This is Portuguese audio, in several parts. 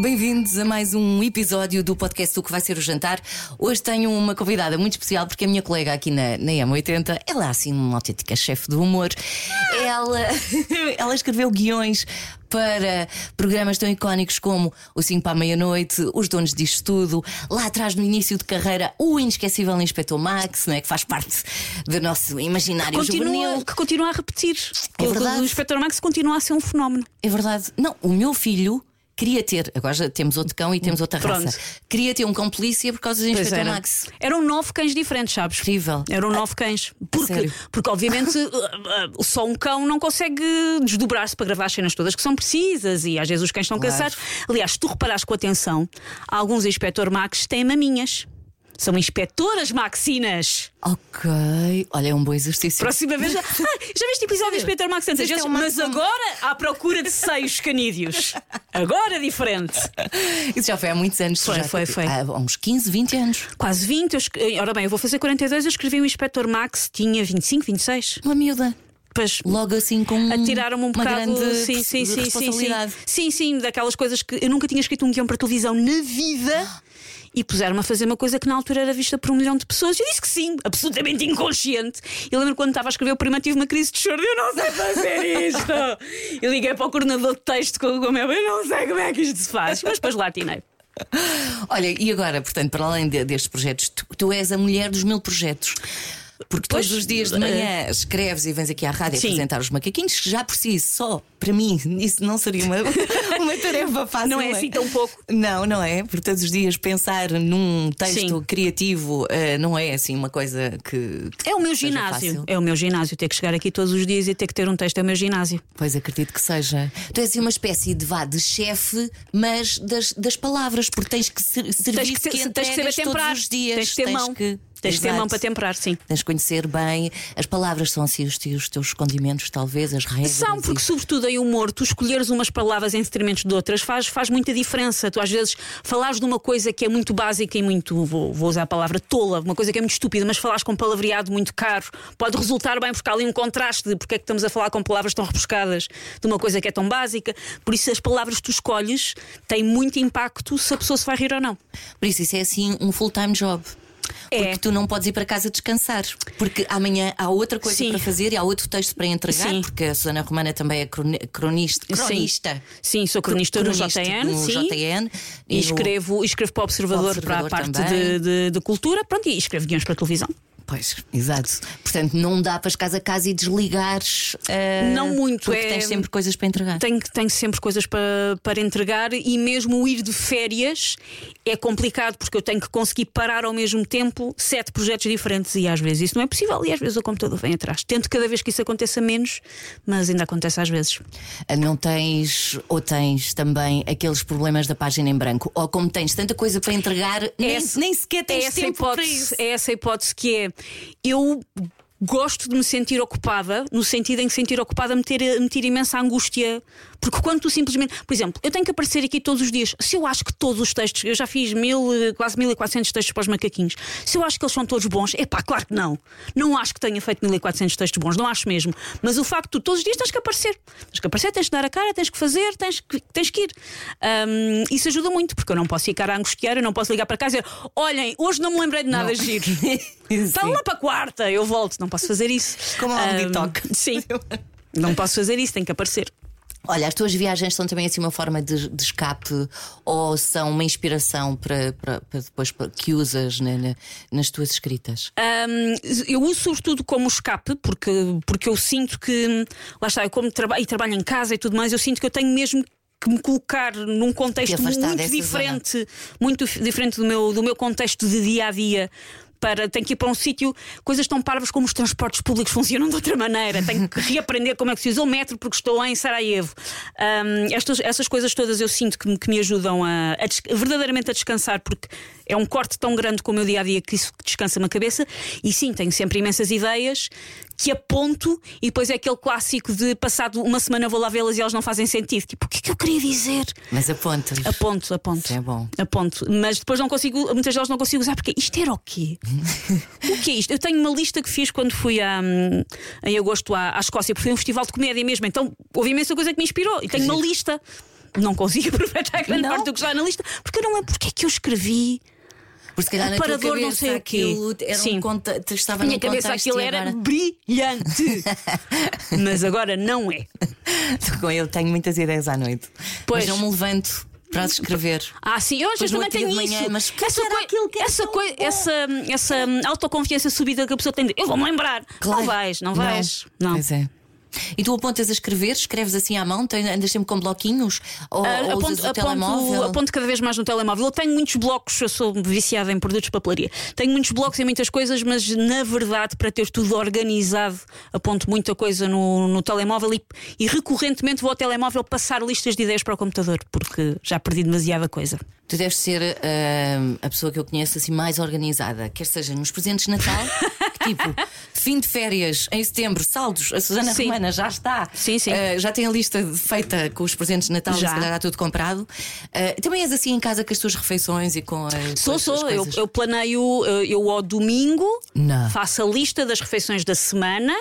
bem-vindos a mais um episódio do podcast do que vai ser o jantar. Hoje tenho uma convidada muito especial porque a minha colega aqui na, na M80, ela é assim uma autêntica chefe do humor. Ela, ela escreveu guiões para programas tão icónicos como O 5 para a Meia-Noite, Os Donos disto Tudo, lá atrás no início de carreira, o inesquecível Inspector Max, né, que faz parte do nosso imaginário continua, juvenil. que continua a repetir. É o, verdade. o Inspector Max continua a ser um fenómeno. É verdade. Não, o meu filho queria ter, agora já temos outro cão e temos outra Pronto. raça. Queria ter um cão polícia por causa do Pois Inspector era. Max. Eram nove cães diferentes, sabes? Incrível. Eram nove cães. Porque, porque obviamente, uh, uh, só um cão não consegue desdobrar-se para gravar as cenas todas que são precisas e às vezes os cães estão Claro. cansados. Aliás, se tu reparares com atenção, alguns Inspector Max têm maminhas. São inspectoras maxinas. Ok. Olha, é um bom exercício. Próxima vez já. Ah, já viste episódio do Inspector Max Isto é uma- Mas agora à procura de seios canídeos. Agora é diferente. Isso já foi há muitos anos. Foi, já, foi, foi. Há uns 15, 20 anos. Quase 20. Eu Ora bem, eu vou fazer 42. Eu escrevi o Inspector Max, tinha 25, 26. Uma miúda. Logo assim com atiraram-me um uma bocado. grande sim, sim, sim, sim, sim. responsabilidade. Sim, sim, daquelas coisas que eu nunca tinha escrito um guião para televisão na vida. E puseram-me a fazer uma coisa que na altura era vista por um milhão de pessoas. Eu disse que sim, absolutamente inconsciente. Eu lembro quando estava a escrever o primeiro, tive uma crise de choro. Eu não sei fazer isto. Eu liguei para o coordenador de texto com o meu. Eu não sei como é que isto se faz. Mas depois lá atinei. Olha, e agora, portanto, para além de- destes projetos, tu, tu és a mulher dos mil projetos. Porque todos os dias de manhã escreves e vens aqui à rádio Sim. apresentar os macaquinhos, que já por si só, para mim, isso não seria uma, uma tarefa fácil. Não é assim tão pouco. Não, não é. Porque todos os dias pensar num texto Sim. criativo eh, não é assim uma coisa que. É o meu ginásio. fácil. É o meu ginásio. Ter que chegar aqui todos os dias e ter que ter um texto é o meu ginásio. Pois acredito que seja. Tu és assim uma espécie de vá de chefe, mas das, das palavras, porque tens que ser, serviço Tens que, que ter- tens que saber entregas temperar. todos os dias. Tens que ter mão. que- Tens que ter mão para temperar, sim. Tens que conhecer bem. As palavras são assim os teus, os teus escondimentos, talvez, as regras. São, porque e- sobretudo em humor, tu escolheres umas palavras em detrimento de outras faz, faz muita diferença. Tu às vezes falares de uma coisa que é muito básica e muito, vou, vou usar a palavra tola, uma coisa que é muito estúpida, mas falares com palavreado muito caro, pode resultar bem porque há ali um contraste de porque é que estamos a falar com palavras tão rebuscadas de uma coisa que é tão básica. Por isso as palavras que tu escolhes têm muito impacto se a pessoa se vai rir ou não. Por isso, isso é assim um full-time job. É. Porque tu não podes ir para casa descansar. Porque amanhã há outra coisa Sim. para fazer e há outro texto para entregar. Sim. Porque a Susana Romana também é croni- cronista. cronista. Sim, sou cronista, no Cronista JN, no sim. JN. E escrevo, escrevo para o Observador, Para o para a Observador parte de, de- de cultura, pronto, e escrevo guiões para a televisão. Pois, exato. Portanto, não dá para chegares a casa e desligares. eh, Não muito, Porque é- tens sempre coisas para entregar. Tenho, tenho sempre coisas para, para entregar e mesmo ir de férias é complicado porque eu tenho que conseguir parar ao mesmo tempo sete projetos diferentes e às vezes isso não é possível e às vezes o computador vem atrás. Tento cada vez que isso aconteça menos, mas ainda acontece às vezes. Eh, Não tens, ou tens também aqueles problemas da página em branco, ou como tens tanta coisa para entregar, nem, Essa- nem sequer É tens essa, tempo para hipótese, isso. é essa hipótese que é eu gosto de me sentir ocupada, no sentido em que sentir ocupada me ter, me tira imensa angústia. Porque quando tu simplesmente. Por exemplo, eu tenho que aparecer aqui todos os dias. Se eu acho que todos os textos. Eu já fiz mil, eh, quase 1400 textos para os macaquinhos. Se eu acho que eles são todos bons, é pá, claro que não. Não acho que tenha feito 1400 textos bons, não acho mesmo. Mas o facto de tu todos os dias tens que aparecer. Tens que aparecer, tens que dar a cara, tens que fazer, tens que, tens que ir. Ahm, isso ajuda muito, porque eu não posso ficar a angustiar, eu não posso ligar para casa e dizer: olhem, hoje não me lembrei de nada giro. Está lá para a quarta, eu volto, não posso fazer isso. Como Ahm, TikTok. Sim. Não posso fazer isso, tem que aparecer. Olha, as tuas viagens são também assim uma forma de, de escape ou são uma inspiração para, para, para depois para- que usas na- nas tuas escritas? Ahm, eu uso sobretudo como escape, porque, porque eu sinto que, lá está, eu como trabalho e trabalho em casa e tudo mais, eu sinto que eu tenho mesmo que me colocar num contexto muito diferente, muito dif- diferente do meu, do meu contexto de dia a dia. Para, tenho que ir para um sítio, coisas tão parvas como os transportes públicos funcionam de outra maneira. Tenho que reaprender como é que se usa o metro porque estou em Sarajevo. Ahm, estas, essas coisas todas eu sinto que que me ajudam a, a verdadeiramente a descansar, porque é um corte tão grande com o meu dia a dia que isso descansa-me a cabeça. E sim, tenho sempre imensas ideias que aponto e depois é aquele clássico de passado uma semana vou lá vê-las e elas não fazem sentido. Tipo, o que é que eu queria dizer? Mas. Aponto, aponto. Isso é bom. Aponto. Mas depois não consigo, muitas delas não consigo usar porque isto era o quê? o que é isto? Eu tenho uma lista que fiz quando fui a, hum, em agosto à, à Escócia, porque foi um festival de comédia mesmo. Então houve imensa coisa que me inspirou. E tenho uma lista não consigo aproveitar grande Não? parte do que está na lista, porque eu não lembro porque é que eu escrevi. Porque se calhar Aparador, cabeça não sei aquilo era Sim. um conta, estava Na minha cabeça aquilo era agora... brilhante. Mas agora não é. Com ele tenho muitas ideias à noite. Pois. Mas não me levanto para escrever. Ah, sim, eu às vezes também tenho manhã, isso. mas essa coi- era essa, coi- essa, essa hum, autoconfiança subida que a pessoa tem de eu vou-me lembrar. Não vais, não vais. Não. Pois é. E tu apontas a escrever, escreves assim à mão, andas sempre com bloquinhos? Ou, Ah, ou aponto, telemóvel? aponto cada vez mais no telemóvel. Eu tenho muitos blocos, eu sou viciada em produtos de papelaria. Tenho muitos blocos e muitas coisas, mas na verdade, para ter tudo organizado, aponto muita coisa no, no telemóvel e, e recorrentemente vou ao telemóvel passar listas de ideias para o computador, porque já perdi demasiada coisa. Tu deves ser ah, a pessoa que eu conheço assim mais organizada, quer seja nos presentes de Natal, tipo, fim de férias em setembro, saldos, a Susana Sim. Romana já está. Sim, sim. Ah, já tem a lista feita com os presentes de Natal, Já. se calhar está tudo comprado. Ah, também és assim em casa com as tuas refeições e com as. Sou, com sou. Eu, eu planeio, eh, eu ao domingo Não. faço a lista das refeições da semana.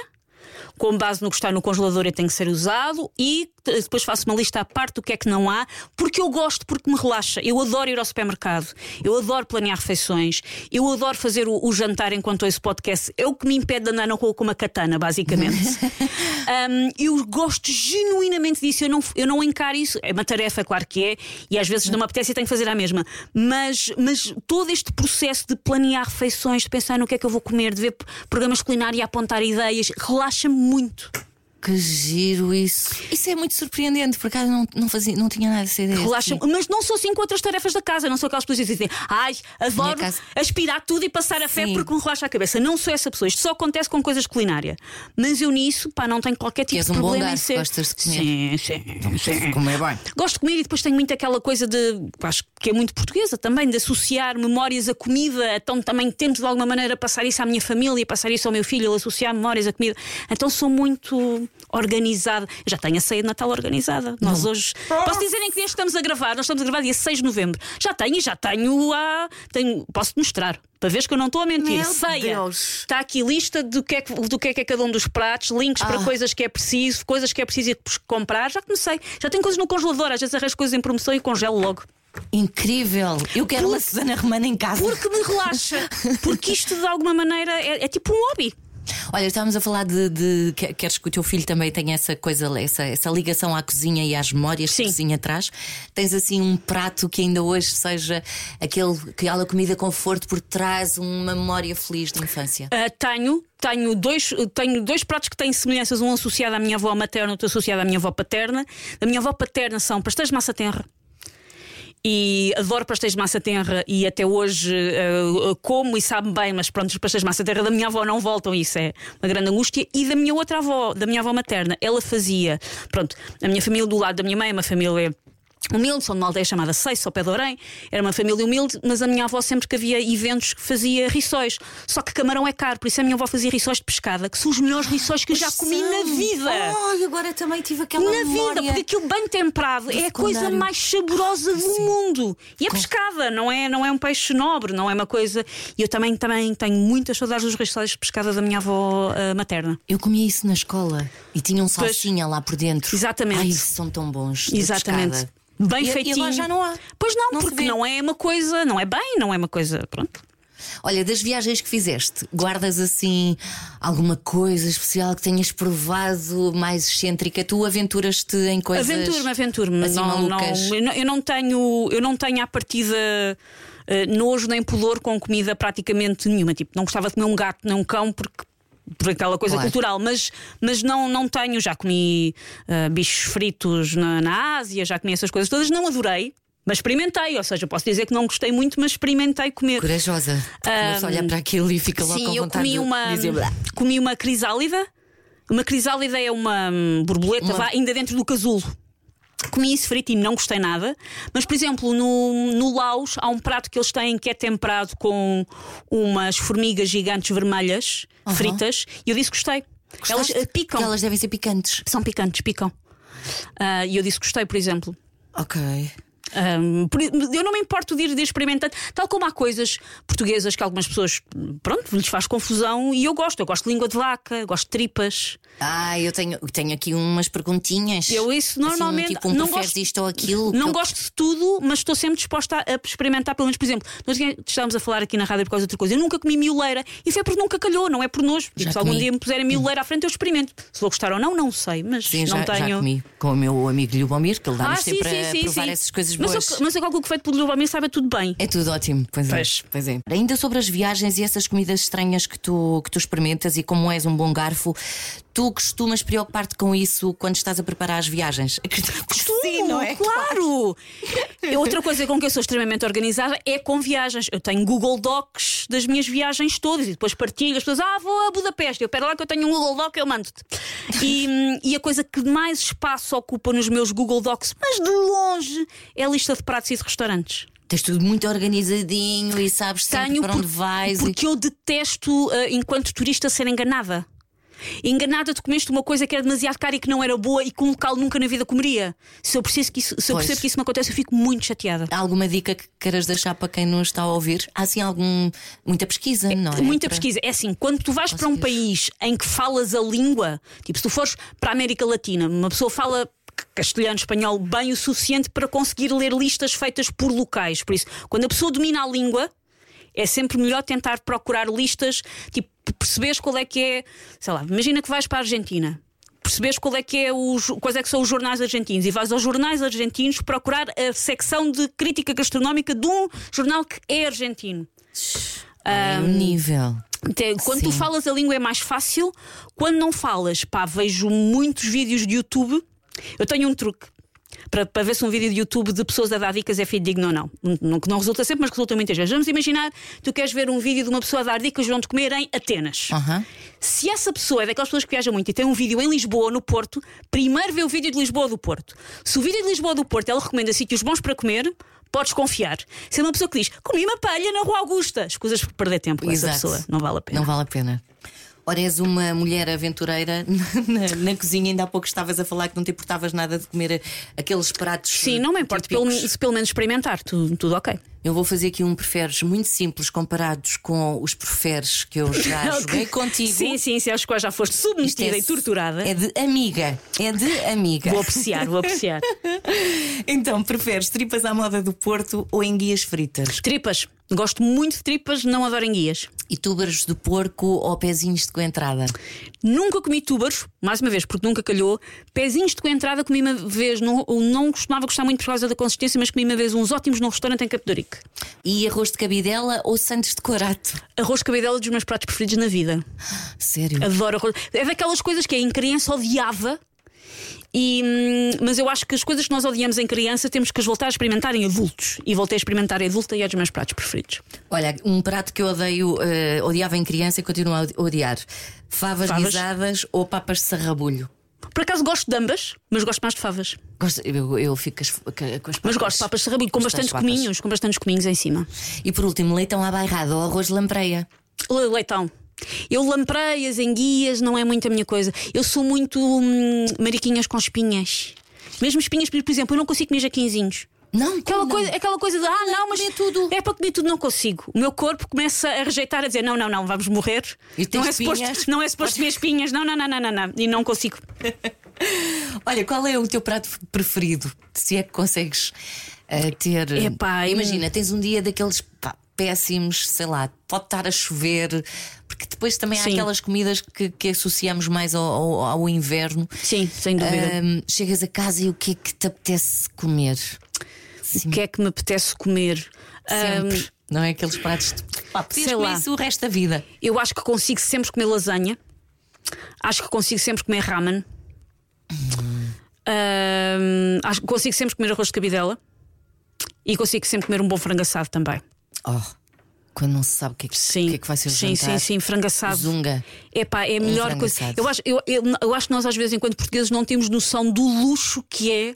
Com base no que está no congelador e tem que ser usado, e depois faço uma lista à parte do que é que não há, porque eu gosto, porque me relaxa. Eu adoro ir ao supermercado, eu adoro planear refeições, eu adoro fazer o, o jantar enquanto ouço podcast. É o que me impede de andar na rua com uma katana, basicamente. Um, eu gosto genuinamente disso, eu não, eu não encaro isso. É uma tarefa, claro que é, e às vezes não me apetece e tenho que fazer a mesma. Mas, mas todo este processo de planear refeições, de pensar no que é que eu vou comer, de ver programas culinários e apontar ideias, relaxa-me muito. Que giro isso. Isso é muito surpreendente, por acaso não, não, fazia, não tinha nada dessa ideia. Relaxa-me. Mas não sou assim com outras tarefas da casa, não sou aquelas pessoas que dizem, ai, adoro casa- aspirar tudo e passar a fé Sim. porque me relaxa a cabeça. Não sou essa pessoa. Isto só acontece com coisas culinárias. Mas eu nisso, pá, não tenho qualquer tipo de um bom problema em garfo, ser. gostas de comer. Sim, sim, sim. Como é bem. Gosto de comer e depois tenho muito aquela coisa de, acho que é muito portuguesa também, de associar memórias à comida. Então também tento de alguma maneira passar isso à minha família, passar isso ao meu filho, ele associar memórias à comida. Então sou muito organizada. Eu já tenho a ceia de Natal organizada. Nós hoje. Posso dizer em que dia estamos a gravar? Nós estamos a gravar dia 6 de novembro. Já tenho, já tenho a. Tenho, posso te mostrar. Para veres que eu não estou a mentir. Meu Ceia. Deus. Está aqui lista do que, é, que- do que é que é cada um dos pratos, links para Ah. coisas que é preciso, coisas que é preciso ir comprar. Já comecei. Já tenho coisas no congelador. Às vezes arranjo coisas em promoção e congelo logo. Incrível. Eu quero uma Susana Romana em casa. Porque me relaxa. Porque isto de alguma maneira é, é tipo um hobby. Olha, estávamos a falar de, de- que- Queres que o teu filho também tenha essa coisa, essa, essa ligação à cozinha e às memórias Sim. que a cozinha traz. Tens assim um prato que ainda hoje seja aquele, aquela comida conforto por trás uma memória feliz de infância. Ah, tenho. Tenho dois, tenho dois pratos que têm semelhanças, um associado à minha avó materna, outro associado à minha avó paterna. Da minha avó paterna são pastéis de massa tenra. E adoro pastéis de massa tenra e até hoje ah, como e sabe bem, mas pronto, os pastéis de massa tenra da minha avó não voltam, isso é uma grande angústia. E da minha outra avó, da minha avó materna, ela fazia, pronto, a minha família do lado da minha mãe é uma família humilde, são de uma aldeia chamada Seis, ao pé de Orém. Era uma família humilde, mas a minha avó sempre que havia eventos fazia rissóis. Só que camarão é caro, por isso a minha avó fazia rissóis de pescada, que são os melhores rissóis que eu já comi na vida. Ai, agora também tive aquela Na vida, porque aquilo bem temperado é a coisa mais saborosa do mundo. E é pescada, não é, não é um peixe nobre, não é uma coisa. E eu também, também tenho muitas saudades dos rissóis de pescada da minha avó ah, materna. Eu comia isso na escola e tinha um salsinha lá por dentro. Exatamente. Ai, são tão bons. Exatamente. Bem E- e feitinho. agora já não há. Pois não, Não porque não é uma coisa, não é bem, não é uma coisa. Pronto. Olha, das viagens que fizeste, guardas assim alguma coisa especial que tenhas provado mais excêntrica? Tu aventuras-te em coisas. Aventura-me, aventura-me. assim não, não, eu não- eu não tenho, eu não tenho à partida eh, nojo nem pudor com comida praticamente nenhuma. Tipo, não gostava de comer um gato nem um cão porque. Por aquela coisa Claro. cultural, mas, mas não, não tenho. Já comi eh, bichos fritos na, na Ásia, já comi essas coisas todas, não adorei, mas experimentei. Ou seja, posso dizer que não gostei muito, mas experimentei comer. Corajosa. Começa a olhar para aquilo e fica logo Sim, com eu vontade comi de uma, dizer comi uma crisálida. Uma crisálida é uma hum, borboleta vá, ainda dentro do casulo. Comi isso frito e não gostei nada. Mas, por exemplo, no, no Laos há um prato que eles têm que é temperado com umas formigas gigantes vermelhas fritas e eu disse que gostei. Elas Gostaste? eh, picam. Porque Elas devem ser picantes. São picantes, picam. Ah, E eu disse que gostei, por exemplo. Ok. Um, eu não me importo de ir, de ir experimentando, tal como há coisas portuguesas que algumas pessoas, pronto, lhes faz confusão e eu gosto. Eu gosto de língua de vaca, gosto de tripas. Ah, eu tenho, tenho aqui umas perguntinhas. Eu isso Assim, normalmente tipo, um não gosto- isto ou aquilo? Não eu- gosto de tudo, mas estou sempre disposta a, a experimentar, pelo menos, por exemplo, nós estávamos a falar aqui na rádio por causa de outra coisa. Eu nunca comi mioleira. Isso é porque nunca calhou, não é por nojo. Tipo, se algum dia me puserem mioleira à frente, eu experimento. Se vou gostar ou não, não sei, mas Sim, não já, tenho. já comi com o meu amigo Lubomir, que ele dá-nos Ah, sempre sim, a sim, provar sim. essas coisas mas eu, mas eu calculo que feito por Lubomir saiba tudo bem. É tudo ótimo, pois é. Pois. pois é. Ainda sobre as viagens e essas comidas estranhas que tu, que tu experimentas e como és um bom garfo, tu costumas preocupar-te com isso quando estás a preparar as viagens? Que Sim, não é? Claro! E Outra coisa com que eu sou extremamente organizada é com viagens. Eu tenho Google Docs das minhas viagens todas e depois partilho. As pessoas, ah, vou a Budapeste. Eu, pera lá que eu tenho um Google Doc, eu mando-te. E, e a coisa que mais espaço ocupa nos meus Google Docs, mas de longe, é a lista de pratos e de restaurantes. Tens tudo muito organizadinho e sabes sempre Tenho para por- onde vais. e- Porque eu detesto, ah, enquanto turista, ser enganada. Enganada, tu comeste uma coisa que era demasiado cara e que não era boa e que um local nunca na vida comeria. Se eu, preciso que isso, se eu Pois. percebo que isso me acontece, eu fico muito chateada. Há alguma dica que queiras deixar para quem nos está a ouvir? Há assim algum. muita pesquisa, não é? Muita Para- pesquisa. É assim, quando tu vais para um país em que falas a língua, tipo, se tu fores para a América Latina, uma pessoa fala castelhano, espanhol bem o suficiente para conseguir ler listas feitas por locais. Por isso, quando a pessoa domina a língua, é sempre melhor tentar procurar listas, tipo, perceberes qual é que é, sei lá, imagina que vais para a Argentina. Percebes qual é que é os, quais é que são os jornais argentinos e vais aos jornais argentinos procurar a secção de crítica gastronómica de um jornal que é argentino. É um nível. Quando tu Sim. falas a língua é mais fácil. Quando não falas, pá, vejo muitos vídeos de YouTube. Eu tenho um truque. Para, para ver se um vídeo de YouTube de pessoas a dar dicas é fidedigno ou não. Não, que não resulta sempre, mas resulta muitas vezes. Vamos imaginar, tu queres ver um vídeo de uma pessoa a dar dicas de onde comer em Atenas. Aham. Se essa pessoa é daquelas pessoas que viajam muito e tem um vídeo em Lisboa ou no Porto, primeiro vê o vídeo de Lisboa ou do Porto. Se o vídeo de Lisboa ou do Porto ela recomenda sítios bons para comer, podes confiar. Se é uma pessoa que diz comi uma palha na Rua Augusta, escusas por perder tempo com essa Exato. pessoa, não vale a pena. Não vale a pena. Ora, és uma mulher aventureira na, na cozinha, ainda há pouco estavas a falar que não te importavas nada de comer aqueles pratos. Sim, não me importa, pelo, se pelo menos experimentar, tudo, tudo ok. Eu vou fazer aqui um preferes muito simples comparados com os preferes que eu já joguei contigo. Sim, sim, sim, acho que já foste submetida é- e torturada. É de amiga. É de amiga. Vou apreciar, vou apreciar. Então, preferes tripas à moda do Porto ou enguias fritas? Tripas. Gosto muito de tripas, não adoro enguias. E túbaros de porco ou pezinhos de coentrada? Nunca comi túbaros, mais uma vez, porque nunca calhou. Pezinhos de coentrada comi uma vez, não, não costumava gostar muito por causa da consistência, mas comi uma vez uns ótimos num restaurante em Campo Ourique. E arroz de cabidela ou santos de corato? Arroz de cabidela é dos meus pratos preferidos na vida. Sério? Adoro arroz. É daquelas coisas que em criança odiava. E, hum, mas eu acho que as coisas que nós odiamos em criança temos que as voltar a experimentar em adultos. E voltei a experimentar em adulta e é dos meus pratos preferidos. Olha, um prato que eu odeio, eh, odiava em criança e continuo a odiar: favas, Favas? guisadas ou papas de sarrabulho. Por acaso gosto de ambas, mas gosto mais de favas. Gosto, eu, eu fico as- com as papas. Mas gosto de papas de sarrabulho, com bastantes papas. cominhos, com bastantes cominhos em cima. E por último, leitão à bairrada ou arroz de lampreia. Le- Leitão. Eu lampreias, enguias, não é muito a minha coisa. Eu sou muito hum, mariquinhas com espinhas. Mesmo espinhas, por exemplo, eu não consigo comer jaquinzinhos. Não, Aquela não? coisa, aquela coisa de ah, não, mas comer tudo. é para comer tudo, não consigo. O meu corpo começa a rejeitar, a dizer não, não, não, vamos morrer. E tens não, é suposto, não é suposto comer espinhas, não, não, não, não, não, não. E não consigo. Olha, qual é o teu prato preferido? Se é que consegues eh, ter. Epá, Imagina, tens um dia daqueles pá, péssimos, sei lá, pode estar a chover, porque depois também há Sim. aquelas comidas que, que associamos mais ao, ao- ao inverno. Sim, sem dúvida. Ahm, chegas a casa e o que é que te apetece comer? o que é que me apetece comer? Sempre. Hum, não é aqueles pratos de pá, podias sei comer lá. isso o resto da vida. eu acho que consigo sempre comer lasanha. Acho que consigo sempre comer ramen. Hum, acho que consigo sempre comer arroz de cabidela. E consigo sempre comer um bom frango assado também. Oh, quando não se sabe o que é que, Sim, o que, é que vai ser o sim, jantar. sim, sim, frango assado. Zunga. Epá, é a melhor frango coisa. Eu acho, eu, eu, eu acho que nós, às vezes, enquanto portugueses, não temos noção do luxo que é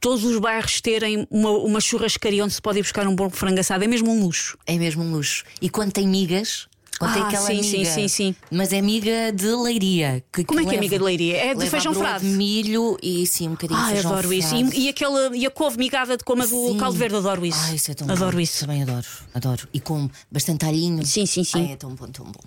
todos os bairros terem uma, uma churrascaria onde se pode ir buscar um bom frango assado. É mesmo um luxo. É mesmo um luxo. E quando tem migas, Ontem Ah, aquela sim, sim, amiga, sim, sim. Mas é amiga de leiria. Como é que é amiga de leiria? É de feijão frade. de milho e sim, um bocadinho de Ai, feijão adoro isso. frade. E, e, aquela, e a couve migada de como a do Sim. caldo verde, adoro isso. Ai, isso é tão adoro bom. isso. Também adoro, adoro. E com bastante alhinho. Sim, sim, sim. Ai, é tão bom, tão bom.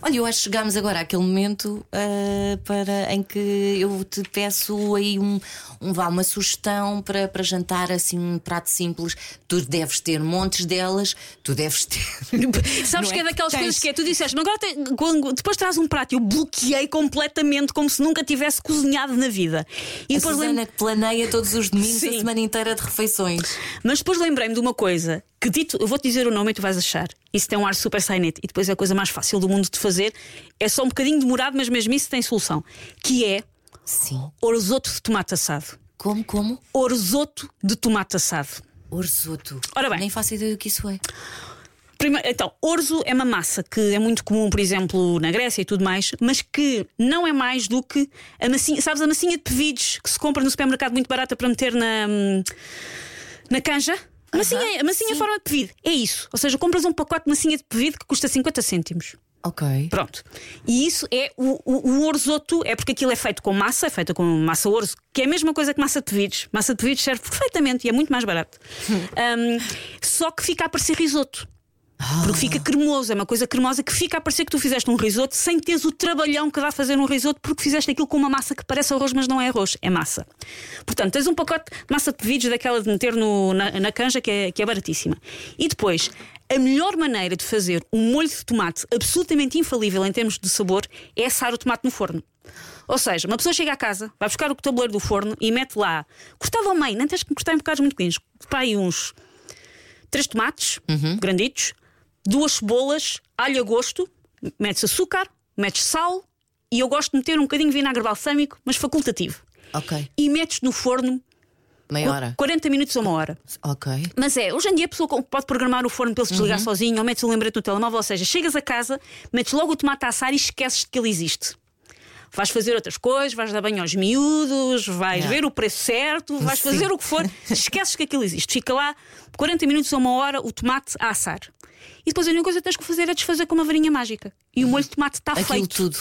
Olha, eu acho que chegámos agora àquele momento ah, para, em que eu te peço aí um, um vá, uma sugestão para, para jantar, assim, um prato simples. Tu deves ter montes delas, tu deves ter. Sabes Não que é é daquelas que coisas tens. que é, tu disseste, "Mas agora tem- quando- depois traz um prato, eu bloqueei completamente como se nunca tivesse cozinhado na vida. E A depois Susana que planeia todos os domingos Sim. a semana inteira de refeições. Mas depois lembrei-me de uma coisa que dito, eu vou-te dizer o nome e tu vais achar. Isso tem um ar super sainete e depois é a coisa mais fácil do mundo de fazer. É só um bocadinho demorado, mas mesmo isso tem solução. Que é Sim. orzoto de tomate assado. Como, como? Orzoto de tomate assado. Orzoto. Ora bem. Nem faço ideia do que isso é. Primeiro, então, orzo é uma massa que é muito comum, por exemplo, na Grécia e tudo mais, mas que não é mais do que a massinha, sabes, a massinha de pevides que se compra no supermercado muito barata para meter na, hum, na canja? Massinha, a massinha em sim. forma de pevide. É isso. Ou seja, compras um pacote de massinha de pevide que custa 50 cêntimos. Ok. Pronto. E isso é o, o, o orzoto, é porque aquilo é feito com massa, é feita com massa orzo, que é a mesma coisa que massa de pevides. Massa de pevides serve perfeitamente e é muito mais barato. Hum, só que fica a parecer risoto. Porque fica cremoso, é uma coisa cremosa que fica a parecer que tu fizeste um risoto sem teres o trabalhão que dá fazer um risoto, porque fizeste aquilo com uma massa que parece arroz, mas não é arroz, é massa. Portanto, tens um pacote de massa de pevides daquela de meter no- na, na canja, que é, que é baratíssima. E depois, a melhor maneira de fazer um molho de tomate absolutamente infalível em termos de sabor é assar o tomate no forno. Ou seja, uma pessoa chega à casa, vai buscar o tabuleiro do forno e mete lá, cortado ao meio, nem tens que cortar em bocados muito pequenos, para aí uns três tomates granditos, duas cebolas, alho a gosto, metes açúcar, metes sal e eu gosto de meter um bocadinho de vinagre balsâmico, mas facultativo. Ok. E metes no forno Meia hora. 40 minutos a uma hora. Ok. Mas é, hoje em dia a pessoa pode programar o forno para ele se desligar sozinho ou metes o lembrete no telemóvel, ou seja, chegas a casa, metes logo o tomate a assar e esqueces de que ele existe. Vais fazer outras coisas, vais dar banho aos miúdos, vais Yeah. ver o preço certo, vais Sim. fazer o que for, esqueces que aquilo existe. Fica lá 40 minutos a uma hora o tomate a assar. E depois a única coisa que tens que fazer é desfazer com uma varinha mágica. E o molho de tomate está feito. tudo.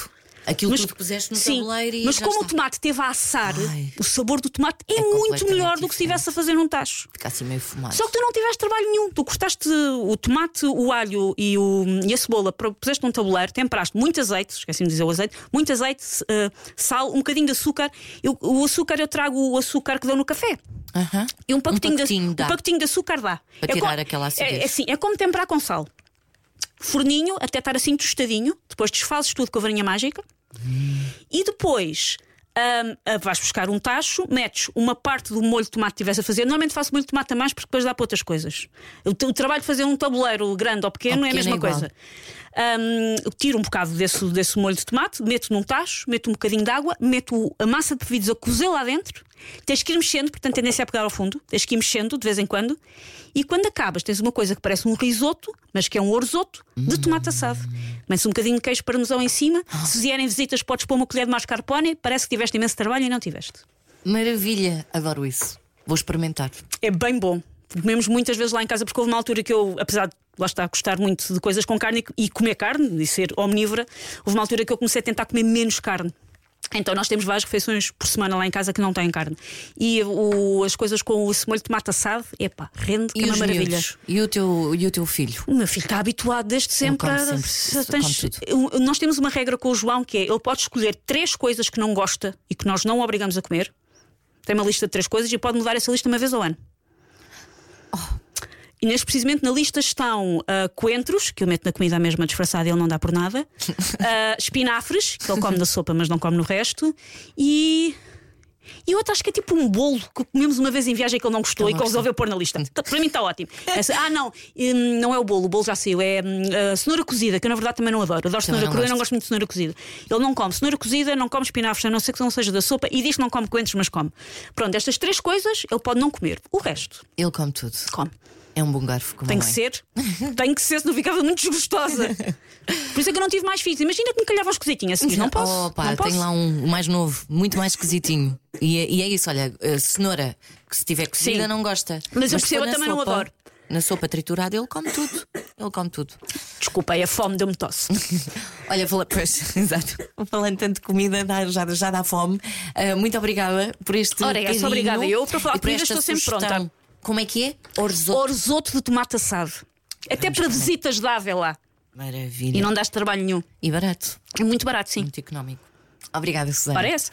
Aquilo tudo que puseste no sim, tabuleiro e mas como o está. tomate teve a assar, Ai. o sabor do tomate é, É muito melhor do que se estivesse a fazer num tacho. Fica assim meio fumado. Só que tu não tiveste trabalho nenhum. Tu cortaste o tomate, o alho e, o- e a cebola, puseste num tabuleiro, temperaste muito azeite, esqueci-me de dizer o azeite, muito azeite, eh, sal, um bocadinho de açúcar. Eu- o açúcar, eu trago o açúcar que dou no café. Aham. E um pacotinho, pacotinho de, dá. um pacotinho de açúcar dá. Para É tirar co- aquela acidez. É, é assim, é como temperar com sal. Forninho até estar assim tostadinho, depois desfazes tudo com a varinha mágica e depois. hum, ah, vais buscar um tacho, metes uma parte do molho de tomate que estivesse a fazer. Normalmente faço molho de tomate a mais porque depois dá para outras coisas. O, o trabalho de fazer um tabuleiro grande ou pequeno, Ou é a pequeno mesma é coisa. Hum, tiro um bocado desse, desse molho de tomate, meto num tacho, meto um bocadinho de água, meto a massa de pevidos a cozer lá dentro. Tens que ir mexendo, portanto, a tendência é pegar ao fundo. Tens que ir mexendo de vez em quando. E quando acabas, tens uma coisa que parece um risoto, mas que é um orzoto de tomate assado. Metes um bocadinho de queijo parmesão em cima. Se vierem visitas, podes pôr uma colher de mascarpone. Parece que tiveste imenso trabalho e não tiveste. Maravilha. Adoro isso. Vou experimentar. É bem bom. Comemos muitas vezes lá em casa, porque houve uma altura que eu, apesar de lá estar a gostar muito de coisas com carne e comer carne, e ser omnívora, houve uma altura que eu comecei a tentar comer menos carne. Então nós temos várias refeições por semana lá em casa que não têm carne. E o- as coisas com o molho de tomate assado, epá, rende, que E é uma maravilha. miúdos? E o teu, e o teu filho? O meu filho está habituado desde sempre. a- sempre, tens- nós temos uma regra com o João que é: ele pode escolher três coisas que não gosta e que nós não o obrigamos a comer. Tem uma lista de três coisas e pode mudar essa lista uma vez ao ano. E neste precisamente na lista estão ah, coentros, que eu meto na comida mesma disfarçada e ele não dá por nada, ah, espinafres, que ele come na sopa, mas não come no resto, e. E outro acho que é tipo um bolo que comemos uma vez em viagem que ele não gostou Ele e que resolveu pôr na lista. Tá- Para mim está ótimo. Essa- ah, não, hum, não é o bolo, o bolo já saiu, é hum, a cenoura cozida, que eu na verdade também não adoro. Adoro cenoura crua, eu não gosto. gosto muito de cenoura cozida. Ele não come cenoura cozida, não come espinafres, a não ser que não seja da sopa, e diz que não come coentros, mas come. Pronto, estas três coisas ele pode não comer. O resto, Ele come tudo. come. É um bom garfo. Como Tem que mãe. ser, tem que ser, senão ficava muito desgostosa. Por isso é que eu não tive mais filhos. Imagina que me calhavam esquisitinho a seguir. Não posso. Oh, pá, não posso. tenho lá um mais novo, muito mais esquisitinho. E é, e é isso, olha, cenoura que se tiver cozida Sim. não gosta. Mas eu se percebo, eu também não sopa- adoro. na sopa triturada, ele come tudo. Ele come tudo. Desculpa, aí a fome deu-me tosse. Olha, fala, pois, exato. Falando tanto de comida, dá- já, já dá fome. Ah, muito obrigada por este. Ora, é obrigada eu. Para falar e comida estou sempre sugestão. pronta. Como é que é? Orzoto. Orzoto de tomate assado. Até para visitas dava lá. Maravilha. E não dás trabalho nenhum. E barato. É muito barato, sim. Muito económico. Obrigada, Susana. Parece?